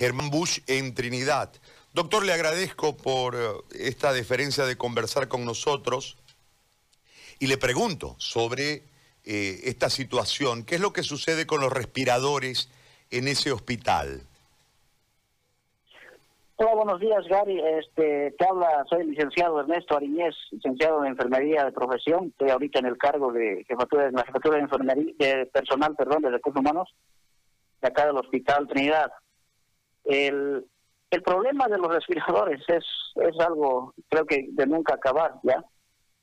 Germán Bush en Trinidad. Doctor, le agradezco por eh, esta deferencia de conversar con nosotros y le pregunto sobre eh, esta situación, ¿qué es lo que sucede con los respiradores en ese hospital? Hola, buenos días, Gary. Este, te habla, soy el licenciado Ernesto Ariñez, licenciado en enfermería de profesión. Estoy ahorita en el cargo de jefatura la de enfermería, de personal, perdón, de recursos humanos, de acá del Hospital Trinidad. El, el problema de los respiradores es, es algo, creo que de nunca acabar, ¿ya?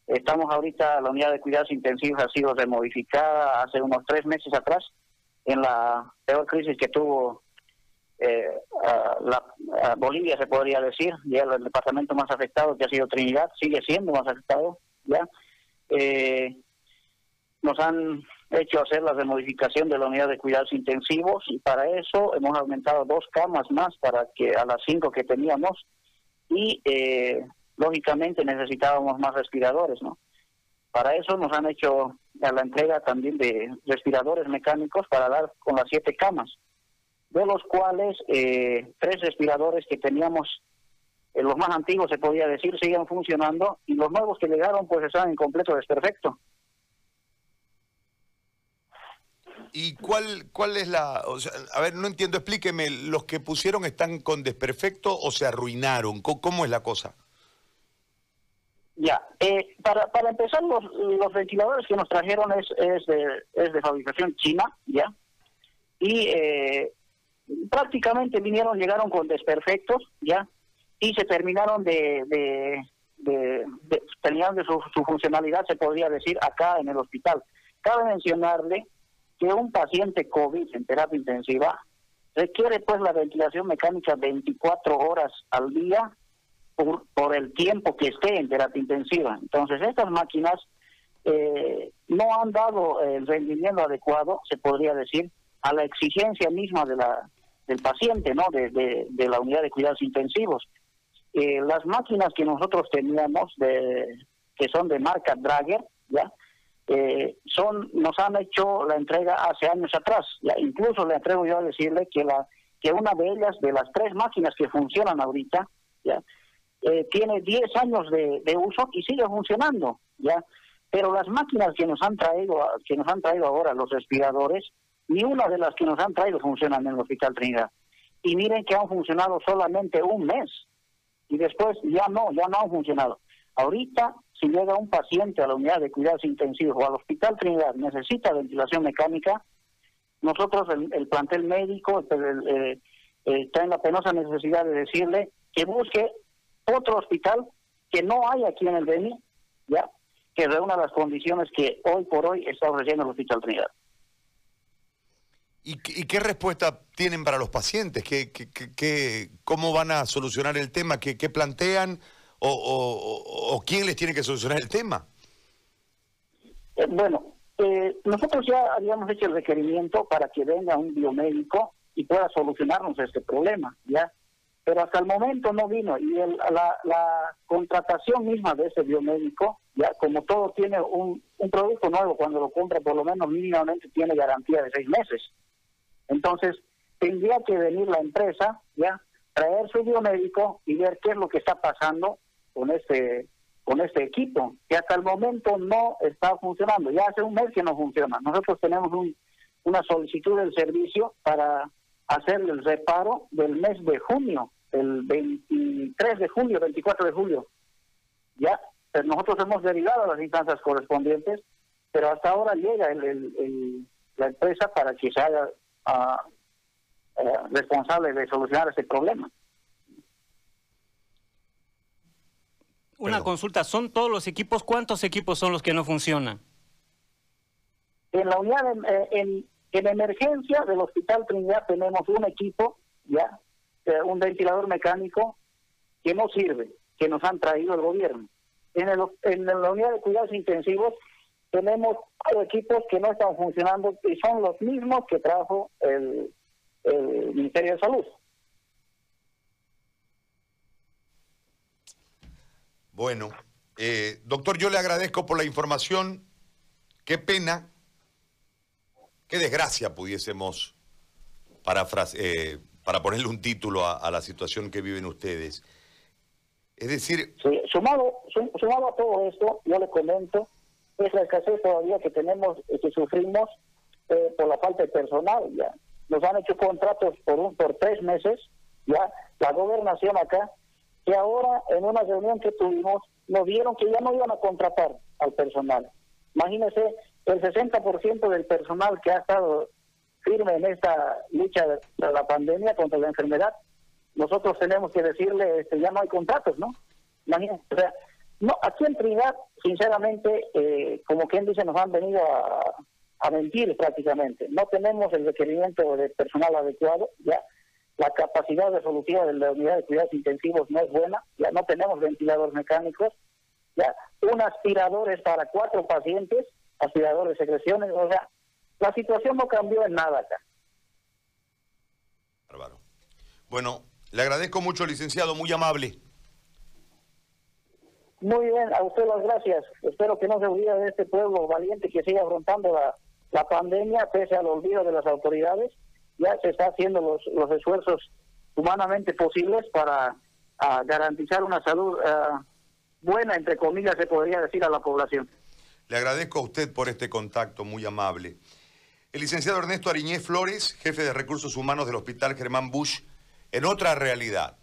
Estamos ahorita, la unidad de cuidados intensivos ha sido remodificada hace unos tres meses atrás, en la peor crisis que tuvo eh, la, Bolivia, se podría decir, ya el departamento más afectado que ha sido Trinidad, sigue siendo más afectado, ¿ya? Eh, nos han hecho hacer la remodificación de la unidad de cuidados intensivos y para eso hemos aumentado dos camas más para que a las cinco que teníamos y eh, lógicamente necesitábamos más respiradores, ¿no? Para eso nos han hecho la entrega también de respiradores mecánicos para dar con las siete camas, de los cuales eh, tres respiradores que teníamos, eh, los más antiguos se podía decir, siguen funcionando y los nuevos que llegaron pues están en completo desperfecto. ¿Y cuál, cuál es la...? a ver, no entiendo, explíqueme, ¿los que pusieron están con desperfecto o se arruinaron? ¿Cómo, es la cosa? Ya, eh, para, para empezar, los, los ventiladores que nos trajeron es, es, de, es de fabricación china, ¿ya? Y eh, prácticamente vinieron, llegaron con desperfectos, ¿ya? Y se terminaron de, de, de, de su funcionalidad, se podría decir, acá en el hospital. Cabe mencionarle que un paciente COVID en terapia intensiva requiere pues la ventilación mecánica 24 horas al día por, el tiempo que esté en terapia intensiva. Entonces estas máquinas eh, no han dado el rendimiento adecuado, se podría decir, a la exigencia misma de la del paciente, ¿no? De, de, la unidad de cuidados intensivos. Eh, las máquinas que nosotros teníamos, de, que son de marca Drager, ¿ya? Eh, son nos han hecho la entrega hace años atrás. Incluso le atrevo yo a decirle que la que una de ellas, de las tres máquinas que funcionan ahorita, ya eh, tiene 10 años de, de, uso y sigue funcionando, ya. Pero las máquinas que nos han traído, que nos han traído ahora los respiradores, ni una de las que nos han traído funcionan en el Hospital Trinidad. Y miren que han funcionado solamente un mes y después ya no, ya no han funcionado. Ahorita si llega un paciente a la unidad de cuidados intensivos o al Hospital Trinidad, necesita ventilación mecánica, nosotros, el, plantel médico, eh, eh, está en la penosa necesidad de decirle que busque otro hospital que no hay aquí en el Beni, ya, que reúna las condiciones que hoy por hoy está ofreciendo el Hospital Trinidad. ¿Y, qué respuesta tienen para los pacientes? ¿Qué, ¿Cómo van a solucionar el tema? ¿Qué, qué plantean? O, o, quién les tiene que solucionar el tema? Eh, bueno, eh, nosotros ya habíamos hecho el requerimiento para que venga un biomédico y pueda solucionarnos este problema, ¿ya? Pero hasta el momento no vino y la, la contratación misma de ese biomédico, ya como todo tiene un, un producto nuevo, cuando lo compra por lo menos mínimamente tiene garantía de seis meses. Entonces, tendría que venir la empresa, ya, traer su biomédico y ver qué es lo que está pasando con este con este equipo que hasta el momento no está funcionando. Ya hace un mes que no funciona. Nosotros tenemos un, una solicitud del servicio para hacer el reparo del mes de junio, el 23 de julio, 24 de julio. Ya, pues nosotros hemos derivado las instancias correspondientes, pero hasta ahora llega el, la empresa para que se haga eh, responsable de solucionar ese problema. Una consulta, ¿son todos los equipos? ¿Cuántos equipos son los que no funcionan? En la unidad, eh, en, en, emergencia del Hospital Trinidad tenemos un equipo, ya, eh, un ventilador mecánico que no sirve, que nos han traído el gobierno. En, el, en la unidad de cuidados intensivos tenemos equipos que no están funcionando y son los mismos que trajo el, el Ministerio de Salud. Bueno, eh, doctor, yo le agradezco por la información. Qué pena, qué desgracia pudiésemos parafrasear. Eh, para ponerle un título a, la situación que viven ustedes. Es decir... sumado, sumado a todo esto, yo le comento, es la escasez todavía que tenemos, y que sufrimos eh, por la falta de personal, ya. Nos han hecho contratos por un por tres meses, ya, la gobernación acá, que ahora en una reunión que tuvimos nos dieron que ya no iban a contratar al personal. Imagínense, el 60% del personal que ha estado firme en esta lucha de la pandemia contra la enfermedad, nosotros tenemos que decirle, este, ya no hay contratos, ¿no? Imagínense, o sea, no, aquí en Trinidad, sinceramente, eh, como quien dice, nos han venido a, a mentir prácticamente. No tenemos el requerimiento de personal adecuado, ya la capacidad resolutiva de la unidad de cuidados intensivos no es buena, ya no tenemos ventiladores mecánicos, ya un aspirador es para cuatro pacientes, aspirador de secreciones, o sea, la situación no cambió en nada acá. Bárbaro. Bueno, le agradezco mucho, licenciado, muy amable. Muy bien, a usted las gracias. Espero que no se olvide de este pueblo valiente que siga afrontando la, la pandemia pese al olvido de las autoridades. Ya se está haciendo los, los esfuerzos humanamente posibles para garantizar una salud buena, entre comillas, se podría decir a la población. Le agradezco a usted por este contacto muy amable. El licenciado Ernesto Ariñez Flores, jefe de recursos humanos del Hospital Germán Bush, en otra realidad.